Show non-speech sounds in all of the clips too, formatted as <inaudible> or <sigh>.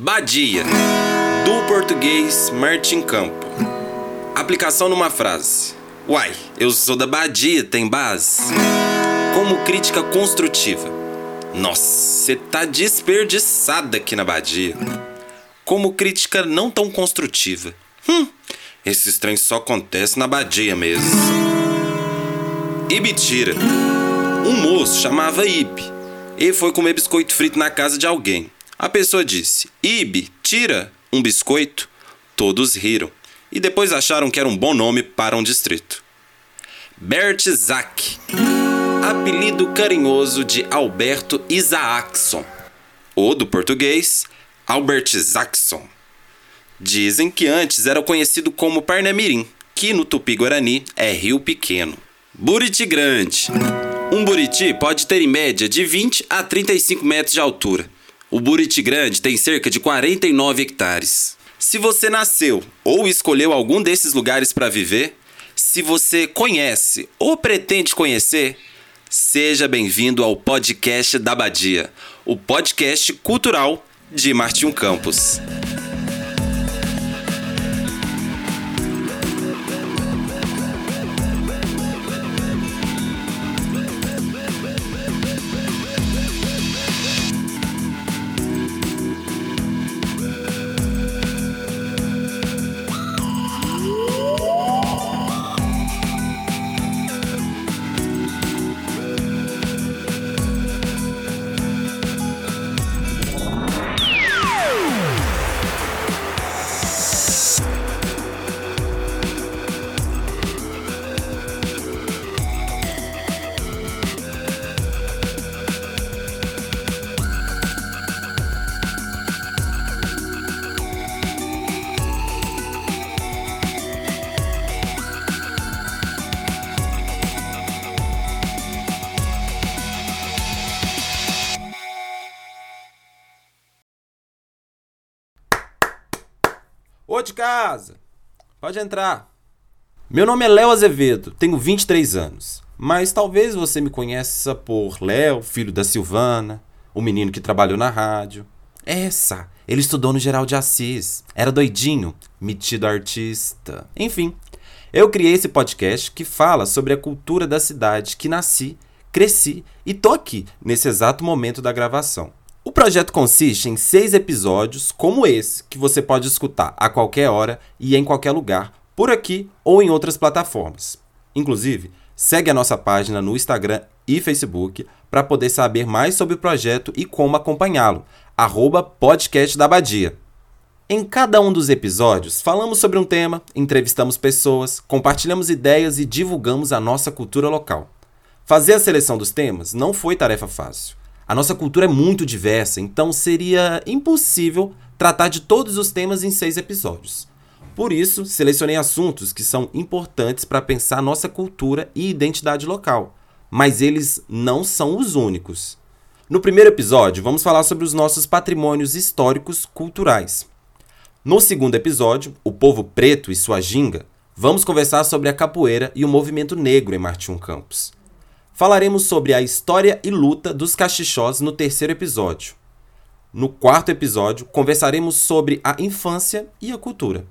Badia, do português Martin Campo. Aplicação numa frase. Uai, eu sou da Badia, tem base? Como crítica construtiva. Nossa, você tá desperdiçada aqui na Badia. Como crítica não tão construtiva. Hum, esse trem só acontece na Badia mesmo. Ibitira. Um moço chamava Ibe. Ele foi comer biscoito frito na casa de alguém. A pessoa disse: Ibe, tira um biscoito. Todos riram e depois acharam que era um bom nome para um distrito. Bert Zack, apelido carinhoso de Alberto Isaacson, ou do português, Albert Zackson. Dizem que antes era conhecido como Parnamirim, que no Tupi-Guarani é Rio Pequeno. Buriti Grande. Um buriti pode ter em média de 20 a 35 metros de altura o Buriti Grande tem cerca de 49 hectares. Se você nasceu ou escolheu algum desses lugares para viver, se você conhece ou pretende conhecer, seja bem-vindo ao podcast da Badia, o podcast cultural de Martinho Campos. Casa, pode entrar. Meu nome é Léo Azevedo, tenho 23 anos. Mas talvez você me conheça por Léo, filho da Silvana, o menino que trabalhou na rádio. Essa, ele estudou no Geral de Assis, era doidinho, metido artista. Enfim, eu criei esse podcast que fala sobre a cultura da cidade que nasci, cresci e tô aqui nesse exato momento da gravação. O projeto consiste em seis episódios, como esse, que você pode escutar a qualquer hora e em qualquer lugar, por aqui ou em outras plataformas. Inclusive, segue a nossa página no Instagram e Facebook para poder saber mais sobre o projeto e como acompanhá-lo. Arroba podcast da Badia. Em cada um dos episódios, falamos sobre um tema, entrevistamos pessoas, compartilhamos ideias e divulgamos a nossa cultura local. Fazer a seleção dos temas não foi tarefa fácil. A nossa cultura é muito diversa, então seria impossível tratar de todos os temas em seis episódios. Por isso, selecionei assuntos que são importantes para pensar nossa cultura e identidade local, mas eles não são os únicos. No primeiro episódio, vamos falar sobre os nossos patrimônios históricos culturais. No segundo episódio, O Povo Preto e Sua Ginga, vamos conversar sobre a capoeira e o movimento negro em Martim Campos. Falaremos sobre a história e luta dos cachixós no terceiro episódio. No quarto episódio, conversaremos sobre a infância e a cultura.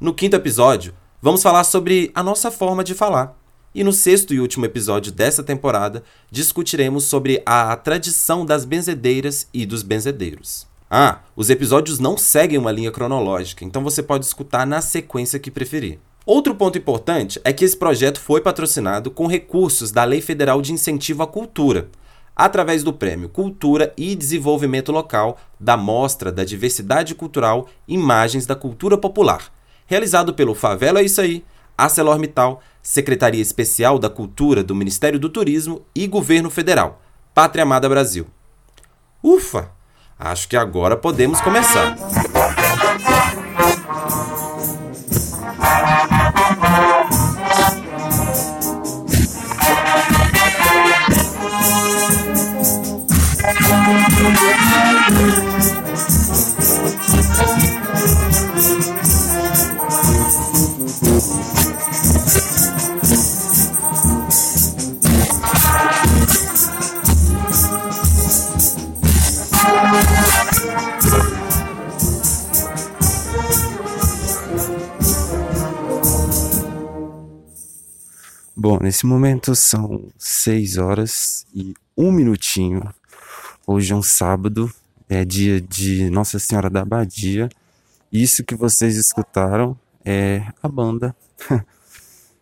No quinto episódio, vamos falar sobre a nossa forma de falar. E no sexto e último episódio dessa temporada, discutiremos sobre a tradição das benzedeiras e dos benzedeiros. Ah, os episódios não seguem uma linha cronológica, então você pode escutar na sequência que preferir. Outro ponto importante é que esse projeto foi patrocinado com recursos da Lei Federal de Incentivo à Cultura, através do Prêmio Cultura e Desenvolvimento Local da Mostra da Diversidade Cultural Imagens da Cultura Popular, realizado pelo Favela é Isso Aí, ArcelorMittal, Secretaria Especial da Cultura do Ministério do Turismo e Governo Federal, Pátria Amada Brasil. Ufa! Acho que agora podemos começar. Bom, nesse momento são 6 horas e um minutinho. Hoje é um sábado, é dia de Nossa Senhora da Abadia. Isso que vocês escutaram é a banda <laughs>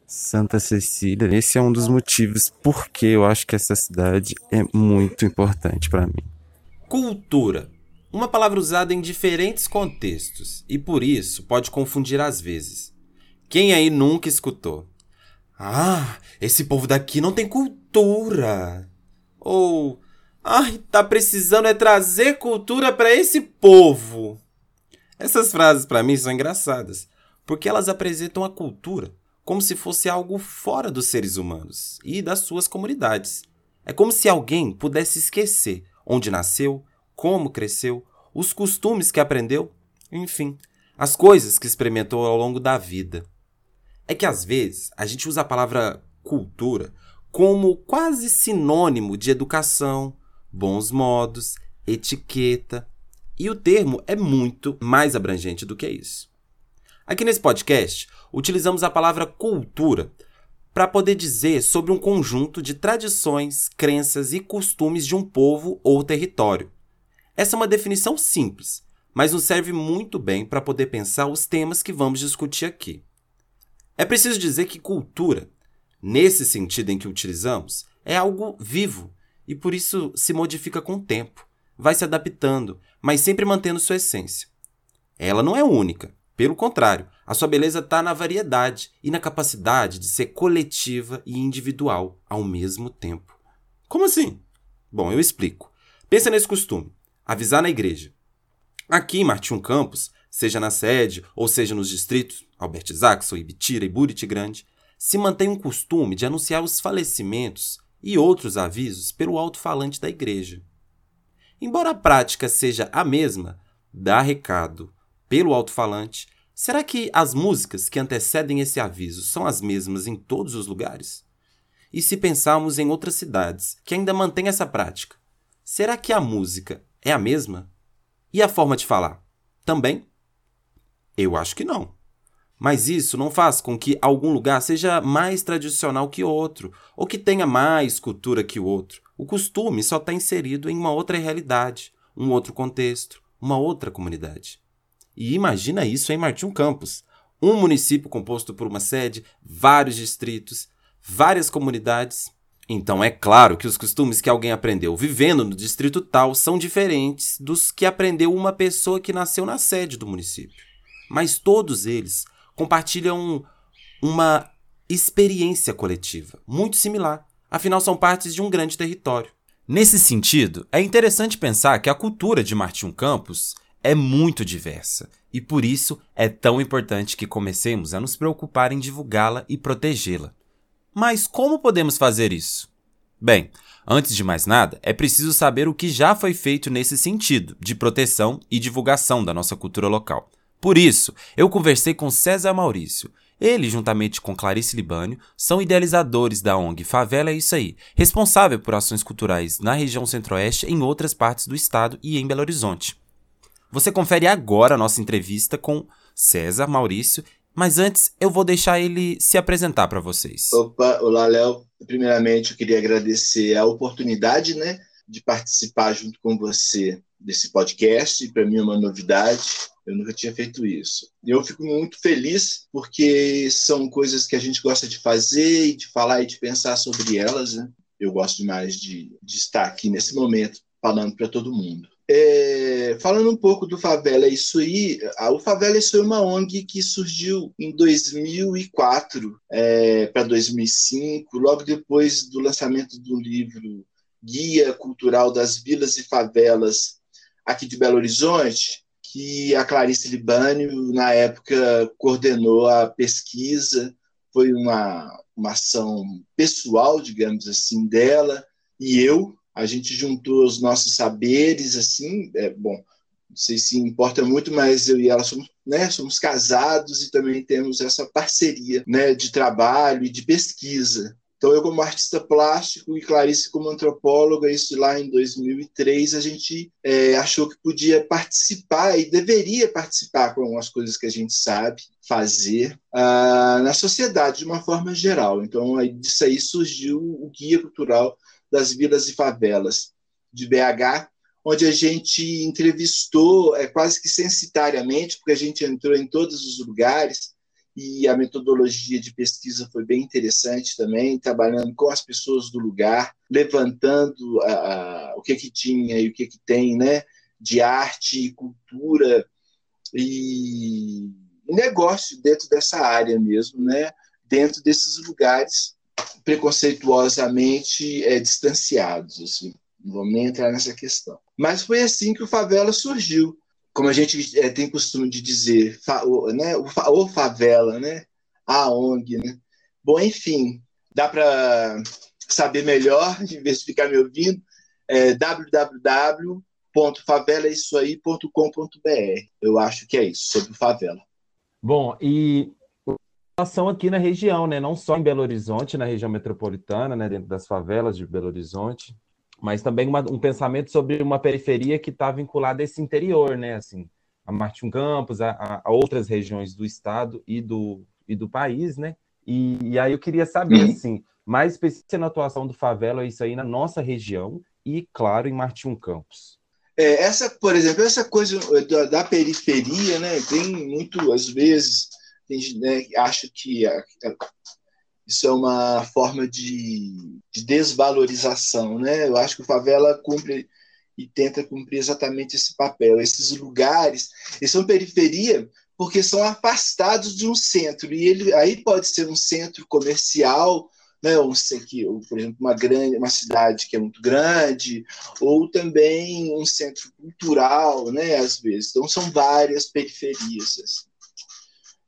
Santa Cecília. Esse é um dos motivos porque eu acho que essa cidade é muito importante para mim. Cultura. Uma palavra usada em diferentes contextos e por isso pode confundir às vezes. Quem aí nunca escutou? Ah, esse povo daqui não tem cultura. Ou, ai, tá precisando é trazer cultura para esse povo. Essas frases para mim são engraçadas, porque elas apresentam a cultura como se fosse algo fora dos seres humanos e das suas comunidades. É como se alguém pudesse esquecer onde nasceu, como cresceu, os costumes que aprendeu, enfim, as coisas que experimentou ao longo da vida. É que às vezes a gente usa a palavra cultura como quase sinônimo de educação, bons modos, etiqueta, e o termo é muito mais abrangente do que isso. Aqui nesse podcast, utilizamos a palavra cultura para poder dizer sobre um conjunto de tradições, crenças e costumes de um povo ou território. Essa é uma definição simples, mas nos serve muito bem para poder pensar os temas que vamos discutir aqui. É preciso dizer que cultura, nesse sentido em que utilizamos, é algo vivo e por isso se modifica com o tempo, vai se adaptando, mas sempre mantendo sua essência. Ela não é única, pelo contrário, a sua beleza está na variedade e na capacidade de ser coletiva e individual ao mesmo tempo. Como assim? Bom, eu explico. Pensa nesse costume: avisar na igreja. Aqui em Martim Campos, seja na sede ou seja nos distritos, Albert Zaxon, Ibitira e Buriti Grande, se mantém um costume de anunciar os falecimentos e outros avisos pelo alto-falante da igreja. Embora a prática seja a mesma, dar recado pelo alto-falante, será que as músicas que antecedem esse aviso são as mesmas em todos os lugares? E se pensarmos em outras cidades que ainda mantêm essa prática, será que a música é a mesma? E a forma de falar? Também? Eu acho que não. Mas isso não faz com que algum lugar seja mais tradicional que outro, ou que tenha mais cultura que o outro. O costume só está inserido em uma outra realidade, um outro contexto, uma outra comunidade. E imagina isso em Martim Campos, um município composto por uma sede, vários distritos, várias comunidades. Então é claro que os costumes que alguém aprendeu vivendo no distrito tal são diferentes dos que aprendeu uma pessoa que nasceu na sede do município mas todos eles compartilham uma experiência coletiva muito similar, afinal são partes de um grande território. Nesse sentido, é interessante pensar que a cultura de Martim Campos é muito diversa e por isso é tão importante que comecemos a nos preocupar em divulgá-la e protegê-la. Mas como podemos fazer isso? Bem, antes de mais nada, é preciso saber o que já foi feito nesse sentido de proteção e divulgação da nossa cultura local. Por isso, eu conversei com César Maurício. Ele, juntamente com Clarice Libânio, são idealizadores da ONG Favela é Isso Aí, responsável por ações culturais na região centro-oeste, em outras partes do estado e em Belo Horizonte. Você confere agora a nossa entrevista com César Maurício, mas antes eu vou deixar ele se apresentar para vocês. Opa, olá Léo. Primeiramente eu queria agradecer a oportunidade, né, de participar junto com você desse podcast. Para mim é uma novidade. Eu nunca tinha feito isso. Eu fico muito feliz porque são coisas que a gente gosta de fazer e de falar e de pensar sobre elas. Né? Eu gosto demais de, de estar aqui nesse momento falando para todo mundo. É, falando um pouco do Favela Isso Aí, o Favela Isso Aí é uma ONG que surgiu em 2004 é, para 2005, logo depois do lançamento do livro Guia Cultural das Vilas e Favelas aqui de Belo Horizonte, que a Clarice Libânio, na época, coordenou a pesquisa, foi uma, uma ação pessoal, digamos assim, dela, e eu, a gente juntou os nossos saberes, assim, é, bom, não sei se importa muito, mas eu e ela somos, né, somos casados e também temos essa parceria né, de trabalho e de pesquisa. Então, eu, como artista plástico e Clarice, como antropóloga, isso lá em 2003, a gente é, achou que podia participar e deveria participar com algumas coisas que a gente sabe fazer uh, na sociedade de uma forma geral. Então, aí, disso aí surgiu o Guia Cultural das Vilas e Favelas de BH, onde a gente entrevistou é, quase que censitariamente, porque a gente entrou em todos os lugares, e a metodologia de pesquisa foi bem interessante também, trabalhando com as pessoas do lugar, levantando a, a, o que que tinha e o que que tem, né, de arte e cultura e negócio dentro dessa área mesmo, né, dentro desses lugares preconceituosamente é, distanciados, assim. Não vamos nem entrar nessa questão. Mas foi assim que o Favela surgiu como a gente é, tem costume de dizer, fa, o, né, o, o, favela, né, a ONG, né. Bom, enfim, dá para saber melhor, <laughs> em vez de ficar me ouvindo, é www.favelaissoaí.com.br. Eu acho que é isso, sobre favela. Bom, e relação aqui na região, né? Não só em Belo Horizonte, na região metropolitana, né? Dentro das favelas de Belo Horizonte, mas também uma, um pensamento sobre uma periferia que está vinculada a esse interior, né? Assim, a Martin Campos, a, a, outras regiões do estado e do, e do país, né? E, e aí eu queria saber, uhum. assim, mais específica na atuação do Favela, isso aí na nossa região e, claro, em Martin Campos. É, essa, por exemplo, essa coisa da, da, periferia, né? Tem muito, às vezes, tem, né, acho que a, a, isso é uma forma de, de, desvalorização, né? Eu acho que o favela cumpre e tenta cumprir exatamente esse papel. Esses lugares, eles são periferia porque são afastados de um centro e ele aí pode ser um centro comercial, né? Um, que, por exemplo, uma grande, uma cidade que é muito grande, ou também um centro cultural, né? Às vezes, então são várias periferias. Assim.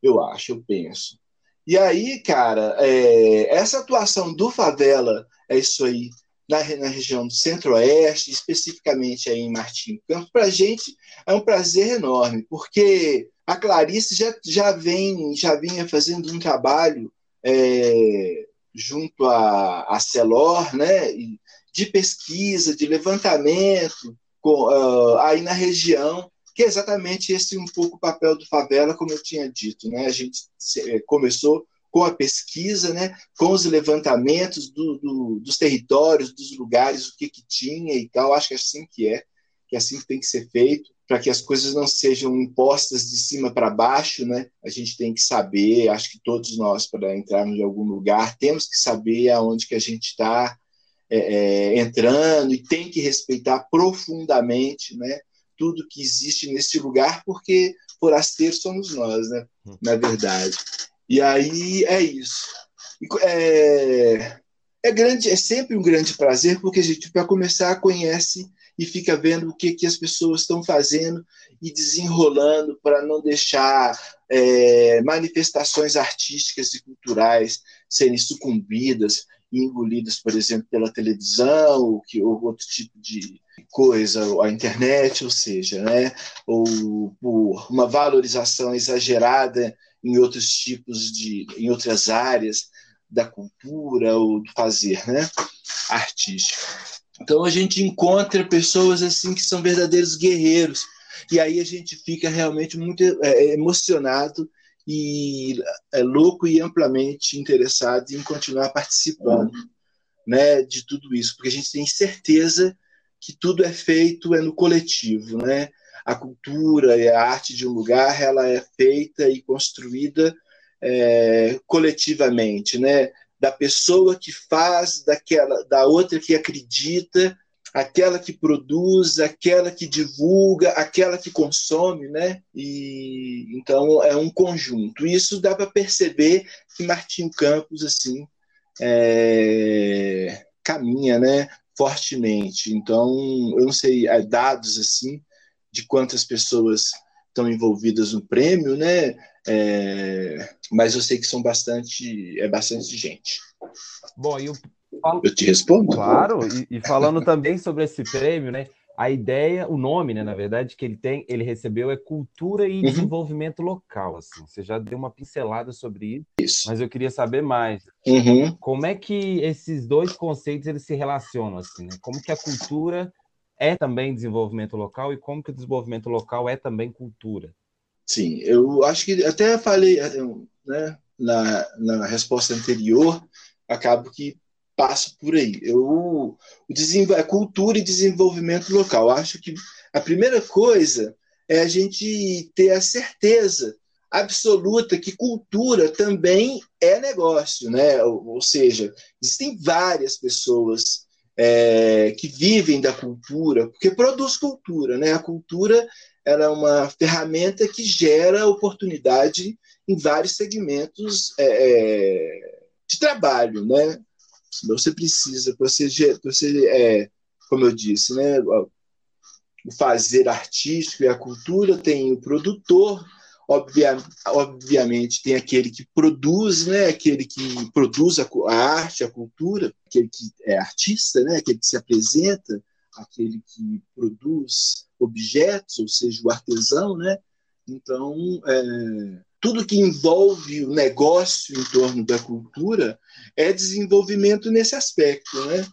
Eu acho, eu penso. E aí, cara, é, essa atuação do Favela, é isso aí, na, na região do Centro-Oeste, especificamente aí em Martim Campos, para a gente é um prazer enorme, porque a Clarice já, já, vem, já vinha fazendo um trabalho é, junto à, à Celor, né, de pesquisa, de levantamento com, uh, aí na região que é exatamente esse um pouco o papel do Favela, como eu tinha dito. Né? A gente eh, começou com a pesquisa, né? com os levantamentos do, do, dos territórios, dos lugares, o que, que tinha e tal. Acho que é assim que é, que é assim que tem que ser feito, para que as coisas não sejam impostas de cima para baixo. Né? A gente tem que saber, acho que todos nós, para entrarmos em algum lugar, temos que saber aonde que a gente está é, é, entrando e tem que respeitar profundamente né? Tudo que existe nesse lugar, porque forasteiros somos nós, né? Hum. Na verdade. E aí é isso. É, é grande, é sempre um grande prazer, porque a gente, para começar, conhece e fica vendo o que, que as pessoas estão fazendo e desenrolando para não deixar é, manifestações artísticas e culturais serem sucumbidas engolidas, por exemplo, pela televisão ou, que, ou outro tipo de, coisa, a internet, ou seja, né, ou por uma valorização exagerada em outros tipos de, em outras áreas da cultura ou do fazer, né, artístico. Então a gente encontra pessoas assim que são verdadeiros guerreiros. E aí a gente fica realmente muito é, emocionado e é louco e amplamente interessado em continuar participando, né, de tudo isso, porque a gente tem certeza que tudo é feito é no coletivo, né? A cultura e a arte de um lugar ela é feita e construída é, coletivamente, né? Da pessoa que faz, daquela, da outra que acredita, aquela que produz, aquela que divulga, aquela que consome, né? E então é um conjunto. Isso dá para perceber que Martinho Campos assim é, caminha, né? fortemente. Então, eu não sei é, dados assim de quantas pessoas estão envolvidas no prêmio, né? É, mas eu sei que são bastante, é bastante gente. Bom, e eu, eu te respondo. Claro, e, e, falando também sobre esse prêmio, né? a ideia, o nome, né, na verdade, que ele tem, ele recebeu é cultura e uhum. desenvolvimento local, assim. Você já deu uma pincelada sobre isso, isso. mas eu queria saber mais. Uhum. Como é que esses dois conceitos eles se relacionam, assim, né? Como que a cultura é também desenvolvimento local e como que o desenvolvimento local é também cultura? Sim, eu acho que até falei, né, na, na resposta anterior, acabo que passo por aí. Eu, o a cultura e desenvolvimento local. Acho que a primeira coisa é a gente ter a certeza absoluta que cultura também é negócio, né? Ou, ou seja, existem várias pessoas é, que vivem da cultura, porque produz cultura, né? A cultura ela é uma ferramenta que gera oportunidade em vários segmentos é, é de trabalho, né? Você precisa, você, você é, como eu disse, né, o fazer artístico e a cultura tem o produtor, obvia, obviamente tem aquele que produz, né, aquele que produz a, a, arte, a cultura, aquele que é artista, né, aquele que se apresenta, aquele que produz objetos, ou seja, o artesão, né? Então, é, tudo que envolve o negócio em torno da cultura é desenvolvimento nesse aspecto, né?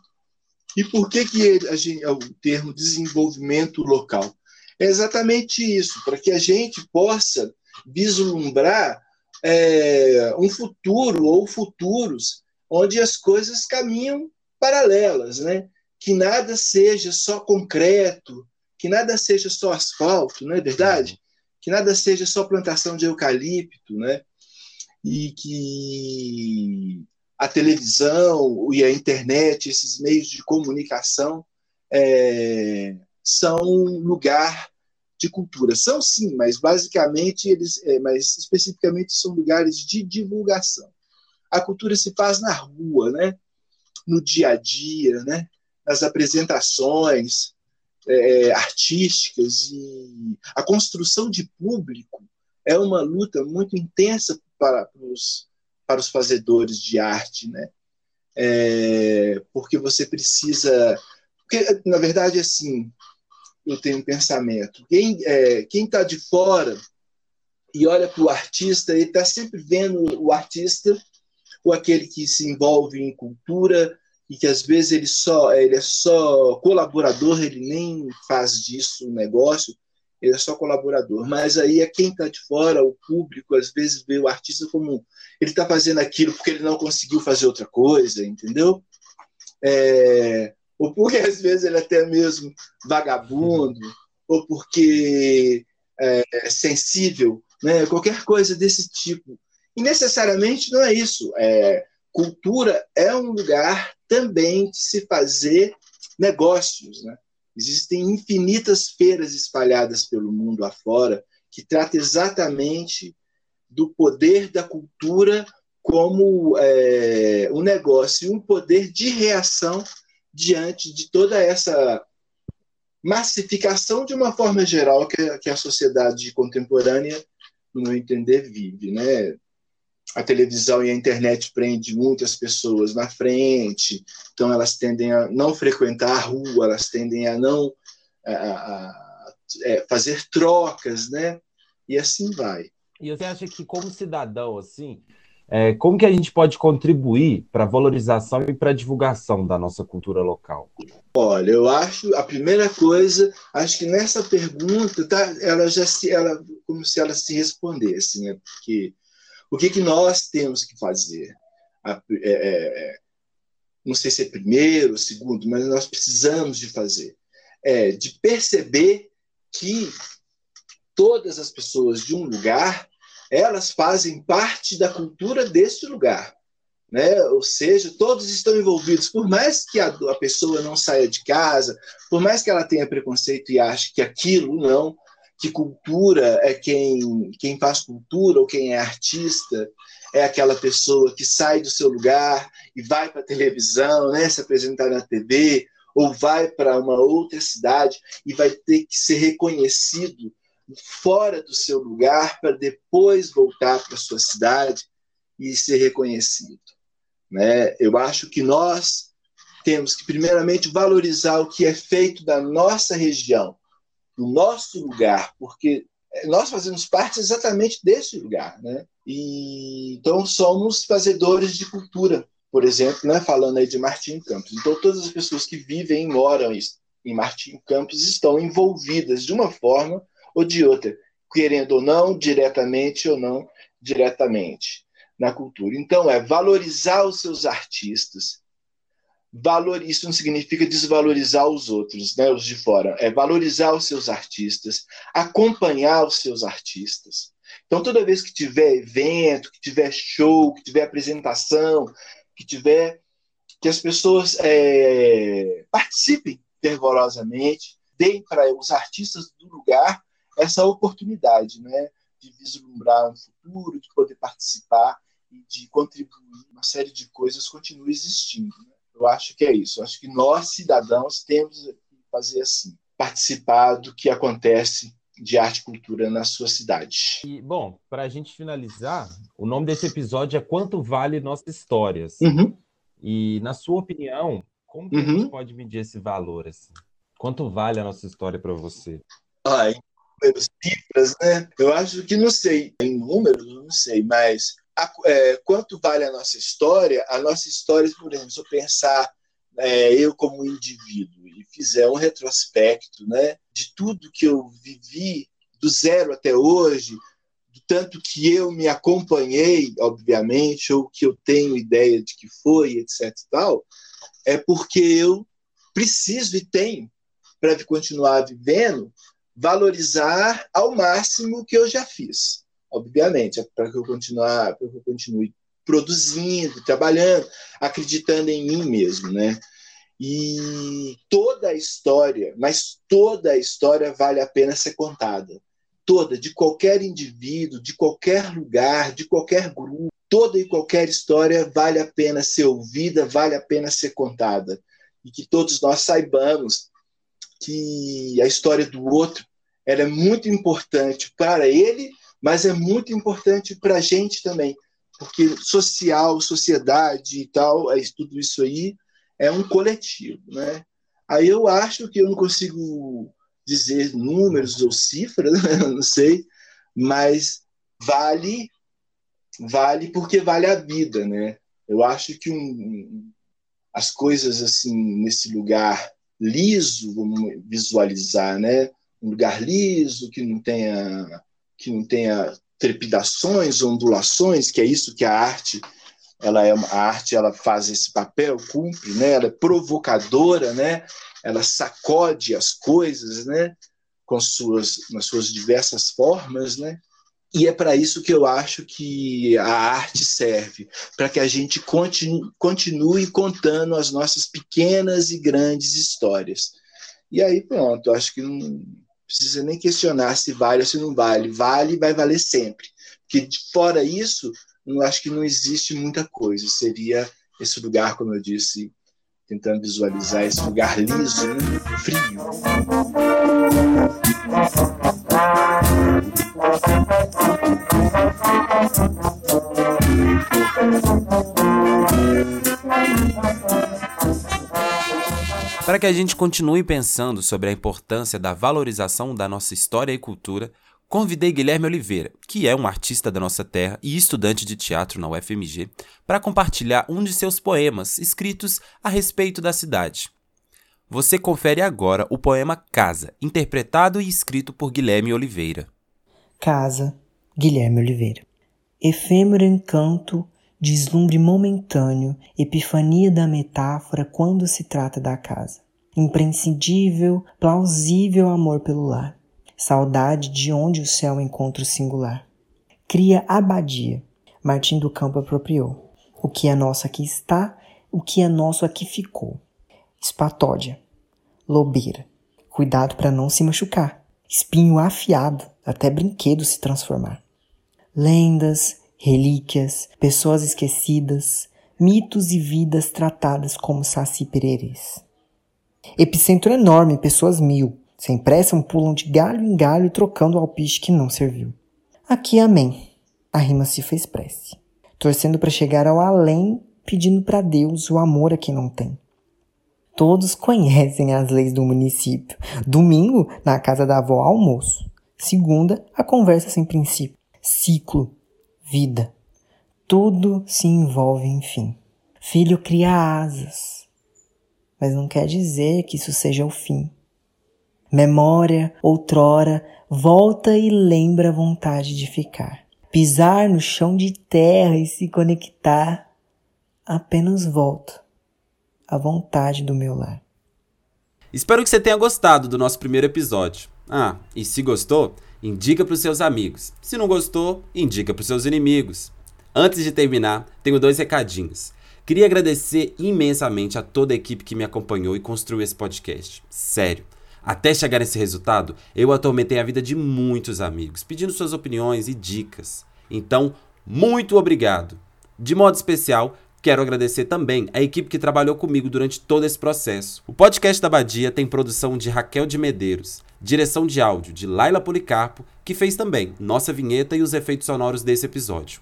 E por que, que a gente, o termo desenvolvimento local? É exatamente isso, para que a gente possa vislumbrar é, um futuro ou futuros onde as coisas caminham paralelas, né? Que nada seja só concreto, que nada seja só asfalto, não é verdade? Que nada seja só plantação de eucalipto, né? E que a televisão e a internet, esses meios de comunicação, é, são lugar de cultura. São sim, mas basicamente eles, é, mas especificamente são lugares de divulgação. A cultura se faz na rua, né? No dia a dia, né? Nas apresentações, é, artísticas e a construção de público é uma luta muito intensa para os, para os fazedores de arte, né? É, porque você precisa. Porque, na verdade, assim, eu tenho um pensamento. Quem é, está de fora e olha para o artista, ele está sempre vendo o artista, ou aquele que se envolve em cultura, e que às vezes ele só ele é só colaborador, ele nem faz disso um negócio, ele é só colaborador. Mas aí é quem está de fora, o público, às vezes vê o artista como ele está fazendo aquilo porque ele não conseguiu fazer outra coisa, entendeu? É, ou porque às vezes ele é até mesmo vagabundo, ou porque é sensível, né? qualquer coisa desse tipo. E necessariamente não é isso. É, cultura é um lugar também de se fazer negócios. Né? Existem infinitas feiras espalhadas pelo mundo afora que tratam exatamente do poder da cultura como é, um negócio, um poder de reação diante de toda essa massificação de uma forma geral que, que a sociedade contemporânea, no meu entender, vive. Né? A televisão e a internet prende muitas pessoas na frente, então elas tendem a não frequentar a rua, elas tendem a não a, a, a é, fazer trocas, né? E assim vai. E você acha que como cidadão, assim, é, como que a gente pode contribuir para a valorização e para a divulgação da nossa cultura local? Olha, eu acho a primeira coisa, acho que nessa pergunta, tá, ela já se, ela como se ela se respondesse, né? Porque o que, que nós temos que fazer? É, é, é, não sei se é primeiro, segundo, mas nós precisamos de fazer. É, de perceber que todas as pessoas de um lugar elas fazem parte da cultura deste lugar. Né? Ou seja, todos estão envolvidos. Por mais que a, a, pessoa não saia de casa, por mais que ela tenha preconceito e ache que aquilo não, que cultura é quem, quem faz cultura ou quem é artista, é aquela pessoa que sai do seu lugar e vai para a televisão, né, se apresentar na TV, ou vai para uma outra cidade e vai ter que ser reconhecido fora do seu lugar para depois voltar para sua cidade e ser reconhecido. Né? Eu acho que nós temos que, primeiramente, valorizar o que é feito da nossa região, do nosso lugar, porque nós fazemos parte exatamente desse lugar. Né? E, então, somos fazedores de cultura, por exemplo, né, falando aí de Martim Campos. Então, todas as pessoas que vivem e moram em Martim Campos estão envolvidas de uma forma ou de outra, querendo ou não, diretamente ou não diretamente na cultura. Então, é valorizar os seus artistas. Valor, isso não significa desvalorizar os outros, né, os de fora. É valorizar os seus artistas, acompanhar os seus artistas. Então, toda vez que tiver evento, que tiver show, que tiver apresentação, que tiver que as pessoas é, participem fervorosamente, deem para os artistas do lugar essa oportunidade, né, de vislumbrar um futuro, de poder participar e de contribuir, uma série de coisas continua existindo. Né? Eu acho que é isso. Eu acho que nós, cidadãos, temos que fazer assim, participar do que acontece de arte e cultura na sua cidade. E, bom, para a gente finalizar, o nome desse episódio é Quanto Vale Nossas Histórias. Uhum. E, na sua opinião, como que uhum. a gente pode medir esse valor? Assim? Quanto vale a nossa história para você? Ah, em números, cifras, né? Eu acho que não sei. Em números, não sei, mas a, é, quanto vale a nossa história? A nossa história, por exemplo, se eu pensar é, eu como indivíduo e fizer um retrospecto né, de tudo que eu vivi do zero até hoje, do tanto que eu me acompanhei, obviamente, ou que eu tenho ideia de que foi, etc. tal, é porque eu preciso e tenho, para continuar vivendo, valorizar ao máximo o que eu já fiz obviamente, é para que eu continuar, para que eu continue produzindo, trabalhando, acreditando em mim mesmo, né? E toda a história, mas toda a história vale a pena ser contada. Toda, de qualquer indivíduo, de qualquer lugar, de qualquer grupo, toda e qualquer história vale a pena ser ouvida, vale a pena ser contada. E que todos nós saibamos que a história do outro era muito importante para ele mas é muito importante para a gente também, porque social, sociedade e tal, é, tudo isso aí é um coletivo, né? Aí eu acho que eu não consigo dizer números ou cifras, <laughs> não sei, mas vale, vale porque vale a vida, né? Eu acho que um, as coisas assim nesse lugar liso, vamos visualizar, né? Um lugar liso que não tenha que não tenha trepidações, ondulações, que é isso que a arte ela é a arte ela faz esse papel cumpre né? Ela é provocadora né? Ela sacode as coisas né? Com suas nas suas diversas formas né? E é para isso que eu acho que a arte serve para que a gente continue, continue contando as nossas pequenas e grandes histórias. E aí pronto acho que não precisa nem questionar se vale ou se não vale. Vale vai valer sempre. Porque fora isso, eu acho que não existe muita coisa. Seria esse lugar, como eu disse, tentando visualizar esse lugar liso, frio. Para que a gente continue pensando sobre a importância da valorização da nossa história e cultura, convidei Guilherme Oliveira, que é um artista da nossa terra e estudante de teatro na UFMG, para compartilhar um de seus poemas escritos a respeito da cidade. Você confere agora o poema Casa, interpretado e escrito por Guilherme Oliveira. Casa, Guilherme Oliveira. Efêmero encanto deslumbre momentâneo, epifania da metáfora quando se trata da casa. Imprescindível, plausível amor pelo lar. Saudade de onde o céu encontra o singular. Cria abadia. Martim do Campo apropriou. O que é nosso aqui está, o que é nosso aqui ficou. Espatódia. Lobeira. Cuidado para não se machucar. Espinho afiado, até brinquedo se transformar. Lendas, relíquias, pessoas esquecidas, mitos e vidas tratadas como saci pererês. Epicentro enorme, pessoas mil, sem pressa pulam de galho em galho trocando o alpiste que não serviu. Aqui amém. A rima se fez prece, torcendo para chegar ao além, pedindo para Deus o amor a quem não tem. Todos conhecem as leis do município. Domingo, na casa da avó, almoço. Segunda, a conversa sem princípio. Ciclo, vida. Tudo se envolve em fim. Filho cria asas, mas não quer dizer que isso seja o fim. Memória, outrora, volta e lembra a vontade de ficar. Pisar no chão de terra e se conectar. Apenas volto à vontade do meu lar. Espero que você tenha gostado do nosso primeiro episódio. Ah, e se gostou, indica para os seus amigos. Se não gostou, indica para os seus inimigos. Antes de terminar, tenho dois recadinhos. Queria agradecer imensamente a toda a equipe que me acompanhou e construiu esse podcast. Sério. Até chegar nesse resultado, eu atormentei a vida de muitos amigos, pedindo suas opiniões e dicas. Então, muito obrigado. De modo especial, quero agradecer também a equipe que trabalhou comigo durante todo esse processo. O podcast da Badia tem produção de Raquel de Medeiros, direção de áudio de Laila Policarpo, que fez também nossa vinheta e os efeitos sonoros desse episódio.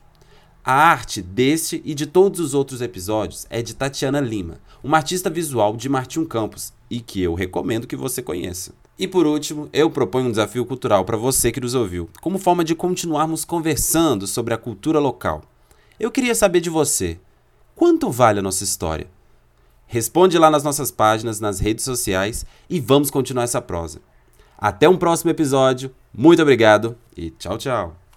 A arte deste e de todos os outros episódios é de Tatiana Lima, uma artista visual de Martim Campos e que eu recomendo que você conheça. E por último, eu proponho um desafio cultural para você que nos ouviu, como forma de continuarmos conversando sobre a cultura local. Eu queria saber de você: quanto vale a nossa história? Responde lá nas nossas páginas, nas redes sociais e vamos continuar essa prosa. Até um próximo episódio, muito obrigado e tchau, tchau!